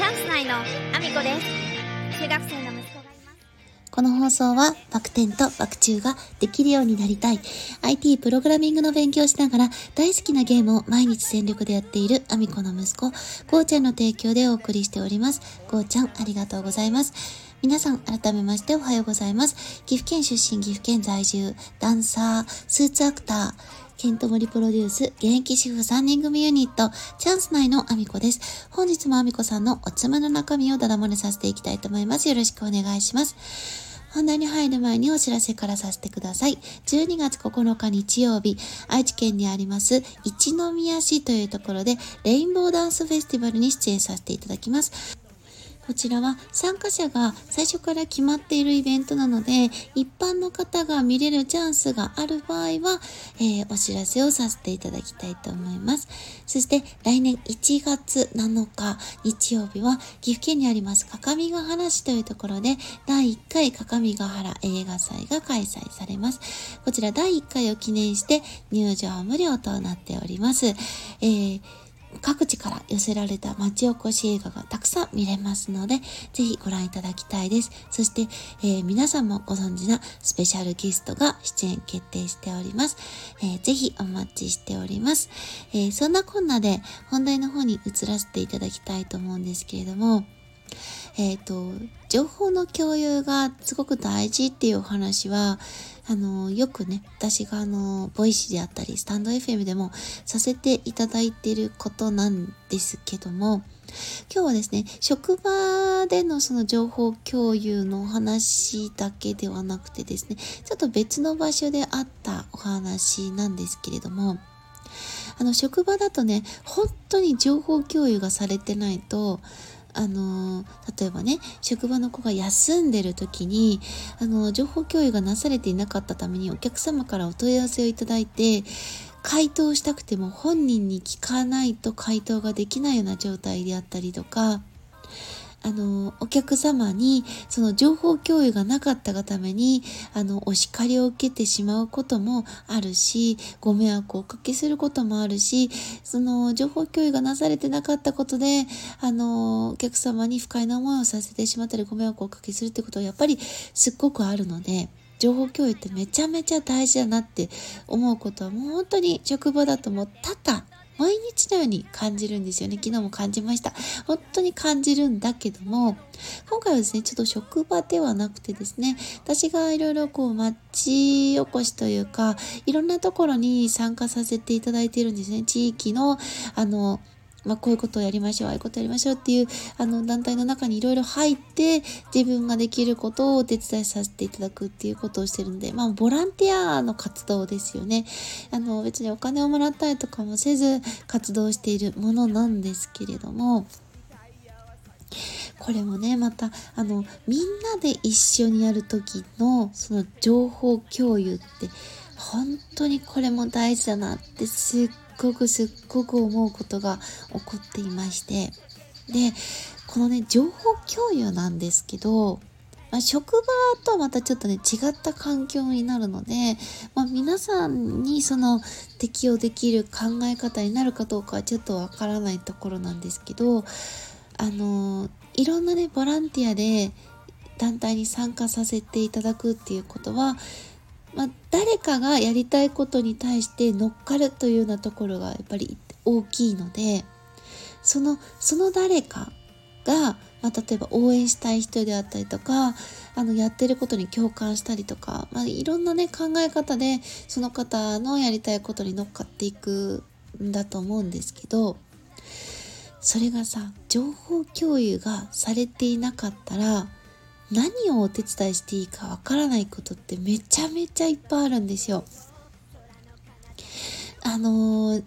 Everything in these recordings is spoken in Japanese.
チャンス内のアミコです中学生の息子がいますこの放送は、バク転とバク宙ができるようになりたい、IT プログラミングの勉強しながら、大好きなゲームを毎日全力でやっているアミコの息子、ゴーちゃんの提供でお送りしております。ゴーちゃん、ありがとうございます。皆さん、改めましておはようございます。岐阜県出身、岐阜県在住、ダンサー、スーツアクター、ケントモリプロデュース、現役主婦3人組ユニット、チャンス内のアミコです。本日もアミコさんのおつまの中身をダダ漏れさせていきたいと思います。よろしくお願いします。本題に入る前にお知らせからさせてください。12月9日日曜日、愛知県にあります一宮市というところでレインボーダンスフェスティバルに出演させていただきます。こちらは参加者が最初から決まっているイベントなので、一般の方が見れるチャンスがある場合は、えーお知らせをさせていただきたいと思います。そして来年1月7日日曜日は岐阜県にあります各務原市というところで第1回各務原映画祭が開催されます。こちら第1回を記念して入場無料となっております。えー各地から寄せられた町おこし映画がたくさん見れますので、ぜひご覧いただきたいです。そして、えー皆さんもご存知なスペシャルゲストが出演決定しております。えーぜひお待ちしております。えーそんなこんなで本題の方に移らせていただきたいと思うんですけれども、えっ、と、情報の共有がすごく大事っていうお話は、あの、よくね、私があの、 Voicy であったり、 stand.fm でもさせていただいてることなんですけども、今日はですね、職場でのその情報共有のお話だけではなくてですね、ちょっと別の場所であったお話なんですけれども、あの、職場だとね、本当に情報共有がされてないと、あの例えばね職場の子が休んでる時にあの情報共有がなされていなかったためにお客様からお問い合わせをいただいて回答したくても本人に聞かないと回答ができないような状態であったりとかあの、お客様に、その情報共有がなかったがために、あの、お叱りを受けてしまうこともあるし、ご迷惑をおかけすることもあるし、その、情報共有がなされてなかったことで、あの、お客様に不快な思いをさせてしまったり、ご迷惑をおかけするってことはやっぱりすっごくあるので、情報共有ってめちゃめちゃ大事だなって思うことはもう本当に職場だともう多々毎日のように感じるんですよね。昨日も感じました。本当に感じるんだけども、今回はですね、ちょっと職場ではなくてですね、私がいろいろこう町おこしというか、いろんなところに参加させていただいているんですね。地域の、あの、まあ、こういうことをやりましょう、ああいうことをやりましょうっていう、あの、団体の中にいろいろ入って、自分ができることをお手伝いさせていただくっていうことをしてるので、まあ、ボランティアの活動ですよね。あの、別にお金をもらったりとかもせず、活動しているものなんですけれども、これもね、また、あの、みんなで一緒にやる時の、その情報共有って、本当にこれも大事だなって、すっごくすっごく思うことが起こっていまして。で、このね、情報共有なんですけど、まあ、職場とはまたちょっとね、違った環境になるので、まあ、皆さんにその適用できる考え方になるかどうかはちょっとわからないところなんですけど、あのいろんなねボランティアで団体に参加させていただくっていうことは、まあ、誰かがやりたいことに対して乗っかるというようなところがやっぱり大きいのでそのその誰かが、まあ、例えば応援したい人であったりとかあのやってることに共感したりとか、まあ、いろんなね考え方でその方のやりたいことに乗っかっていくんだと思うんですけどそれがさ情報共有がされていなかったら何をお手伝いしていいかわからないことってめちゃめちゃいっぱいあるんですよ。あのー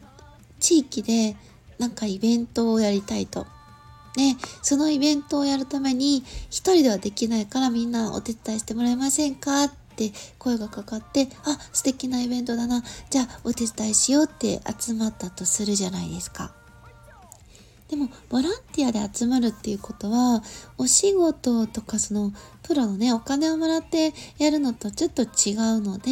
地域でなんかイベントをやりたいと。で、そのイベントをやるために一人ではできないからみんなお手伝いしてもらえませんかって声がかかって、あ、素敵なイベントだな。じゃあお手伝いしようって集まったとするじゃないですか。でもボランティアで集まるっていうことはお仕事とかそのプロのねお金をもらってやるのとちょっと違うので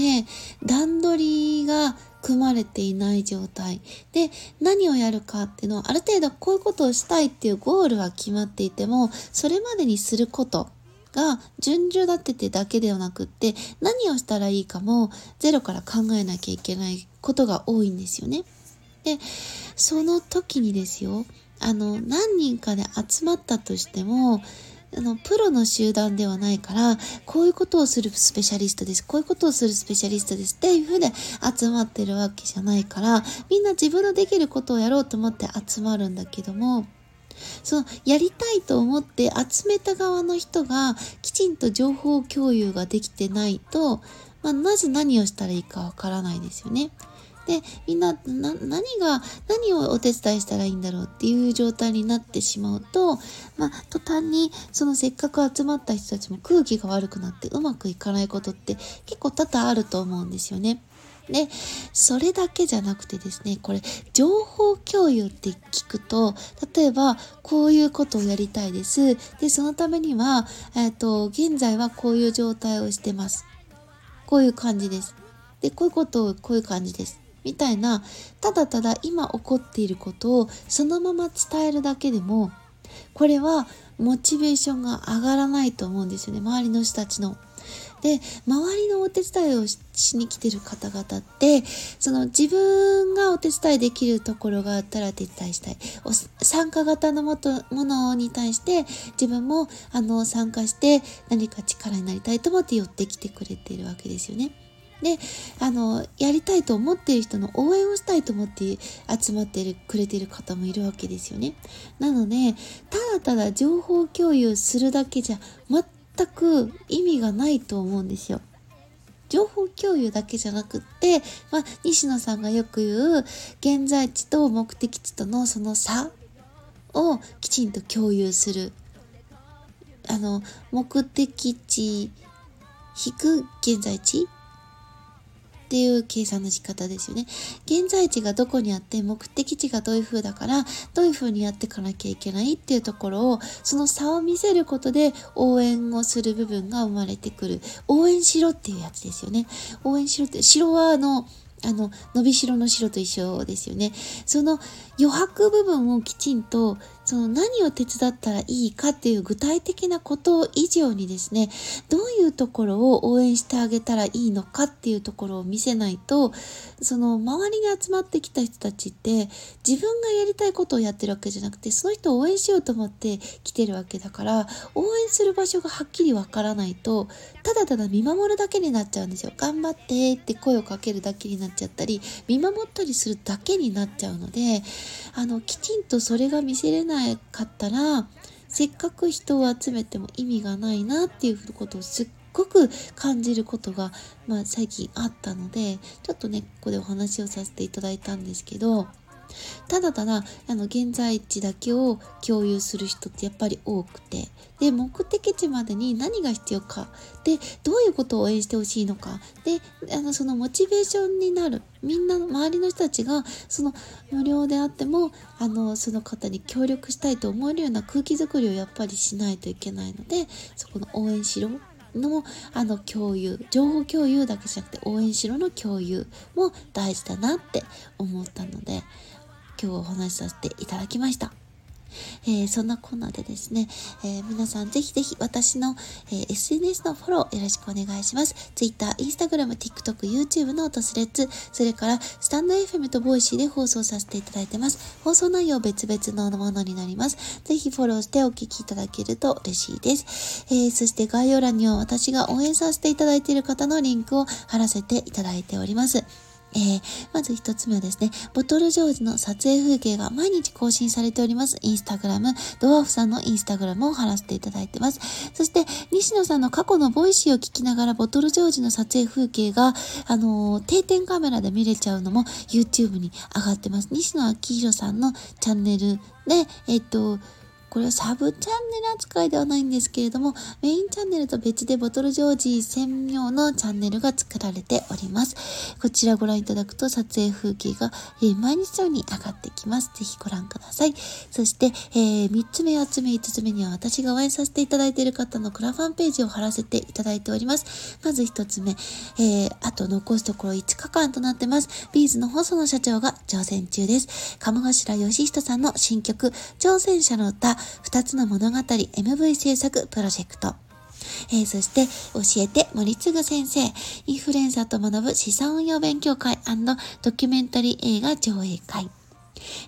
段取りが組まれていない状態で何をやるかっていうのはある程度こういうことをしたいっていうゴールは決まっていてもそれまでにすることが順序立ててだけではなくって何をしたらいいかもゼロから考えなきゃいけないことが多いんですよね。でその時にですよあの何人かで集まったとしてもあの、プロの集団ではないから、こういうことをするスペシャリストです。こういうことをするスペシャリストです。っていうふうで集まってるわけじゃないから、みんな自分のできることをやろうと思って集まるんだけども、そのやりたいと思って集めた側の人がきちんと情報共有ができてないと、まあ、まず何をしたらいいかわからないですよね。で、みんな、な、何が、何をお手伝いしたらいいんだろうっていう状態になってしまうと、まあ、途端に、そのせっかく集まった人たちも空気が悪くなってうまくいかないことって結構多々あると思うんですよね。で、それだけじゃなくてですね、これ、情報共有って聞くと、例えば、こういうことをやりたいです。で、そのためには、えっ、ー、と、現在はこういう状態をしてます。こういう感じです。で、こういうことをこういう感じです。みたいな、ただただ今起こっていることをそのまま伝えるだけでも、これはモチベーションが上がらないと思うんですよね、周りの人たちの。で、周りのお手伝いをしに来てる方々って、その自分がお手伝いできるところがあったら手伝いしたい。参加型のもとものに対して自分もあの参加して何か力になりたいと思って寄ってきてくれているわけですよね。で、あの、やりたいと思っている人の応援をしたいと思って集まってるくれてる方もいるわけですよね。なので、ただただ情報共有するだけじゃ全く意味がないと思うんですよ。情報共有だけじゃなくって、まあ、西野さんがよく言う現在地と目的地とのその差をきちんと共有する。あの、目的地引く現在地っていう計算の仕方ですよね。現在地がどこにあって目的地がどういう風だからどういう風にやっていかなきゃいけないっていうところをその差を見せることで応援をする部分が生まれてくる。応援しろっていうやつですよね。応援しろって、城はあの、あの、伸びしろの白と一緒ですよね。その余白部分をきちんとその何を手伝ったらいいかっていう具体的なこと以上にですね、どういうところを応援してあげたらいいのかっていうところを見せないと、その周りに集まってきた人たちって自分がやりたいことをやってるわけじゃなくて、その人を応援しようと思って来てるわけだから、応援する場所がはっきりわからないと、ただただ見守るだけになっちゃうんですよ。頑張ってって声をかけるだけになっちゃったり、見守ったりするだけになっちゃうので、あの、きちんとそれが見せれないなかったらせっかく人を集めても意味がないなっていうことをすっごく感じることが、まあ、最近あったのでちょっとねここでお話をさせていただいたんですけどただただあの現在地だけを共有する人ってやっぱり多くて。で目的地までに何が必要か。でどういうことを応援してほしいのか。であのそのモチベーションになる。みんなの周りの人たちがその無料であってもあのその方に協力したいと思えるような空気づくりをやっぱりしないといけないのでそこの応援しろのあの共有。情報共有だけじゃなくて応援しろの共有も大事だなって思ったので。今日お話しさせていただきました。えー、そんなこんなでですね、えー、皆さんぜひぜひ私の、えー、SNS のフォローよろしくお願いします。Twitter、Instagram、TikTok、YouTube と Threads、それからスタンド FM とボイシーで放送させていただいてます。放送内容別々のものになります。ぜひフォローしてお聞きいただけると嬉しいです。え、そして概要欄には私が応援させていただいている方のリンクを貼らせていただいております。えー、まず一つ目はですね、ボトルジョージの撮影風景が毎日更新されております。 Instagram、ドワーフさんの Instagram を貼らせていただいてます。そして、西野さんの過去の Voicy を聞きながら、ボトルジョージの撮影風景が、あのー、定点カメラで見れちゃうのも YouTube に上がってます。西野亮廣さんのチャンネルで、えっ、と、これはサブチャンネル扱いではないんですけれども、メインチャンネルと別でボトルジョージ専用のチャンネルが作られております。こちらご覧いただくと撮影風景が、えー、毎日のように上がってきます。ぜひご覧ください。そして、えー、3つ目、4つ目、5つ目には私が応援させていただいている方のクラファンページを貼らせていただいております。まず1つ目、えー、あと残すところ5日間となってます。ビーズの細野社長が挑戦中です。鴨頭義人さんの新曲、挑戦者の歌、2つの物語 MV 制作プロジェクト。えー、そして、教えて森次先生、インフルエンサーと学ぶ資産運用勉強会ドキュメンタリー映画上映会。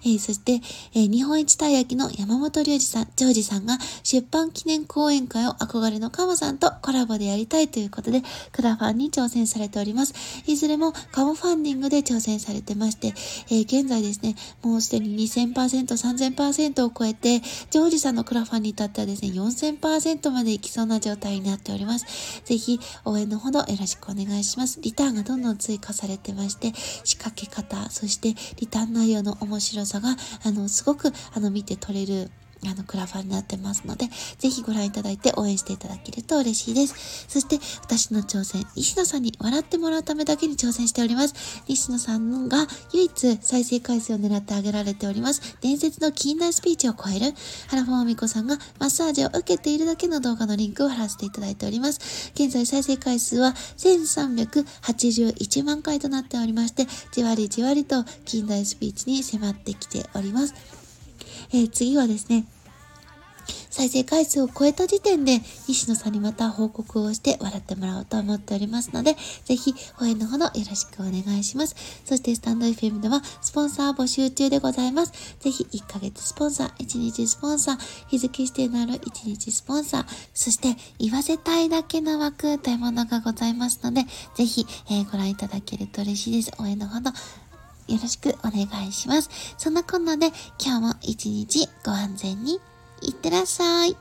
えー、そして、えー、日本一たい焼きの山本隆二さん、ジョージさんが出版記念講演会を憧れのカモさんとコラボでやりたいということで、クラファンに挑戦されております。いずれもカモファンディングで挑戦されてまして、えー、現在ですね、もうすでに2000%、3000%を超えて、ジョージさんのクラファンに至ってはですね、4000%までいきそうな状態になっております。ぜひ、応援のほどよろしくお願いします。リターンがどんどん追加されてまして、仕掛け方、そしてリターン内容の面白白さが、あの、すごく、あの、見て取れるあの、クラファンになってますので、ぜひご覧いただいて応援していただけると嬉しいです。そして、私の挑戦、西野さんに笑ってもらうためだけに挑戦しております。西野さんが唯一再生回数を狙ってあげられております。伝説の近代スピーチを超える、原本美子さんがマッサージを受けているだけの動画のリンクを貼らせていただいております。現在再生回数は1381万回となっておりまして、じわりじわりと近代スピーチに迫ってきております。えー、次はですね、再生回数を超えた時点で、西野さんにまた報告をして笑ってもらおうと思っておりますので、ぜひ応援のほどよろしくお願いします。そしてスタンド FM ではスポンサー募集中でございます。ぜひ1ヶ月スポンサー、1日スポンサー、日付指定のある1日スポンサー、そして言わせたいだけの枠というものがございますので、ぜひ、えー、ご覧いただけると嬉しいです。応援のほどよろしくお願いします。そんなこんなで今日も一日ご安全にいってらっしゃい。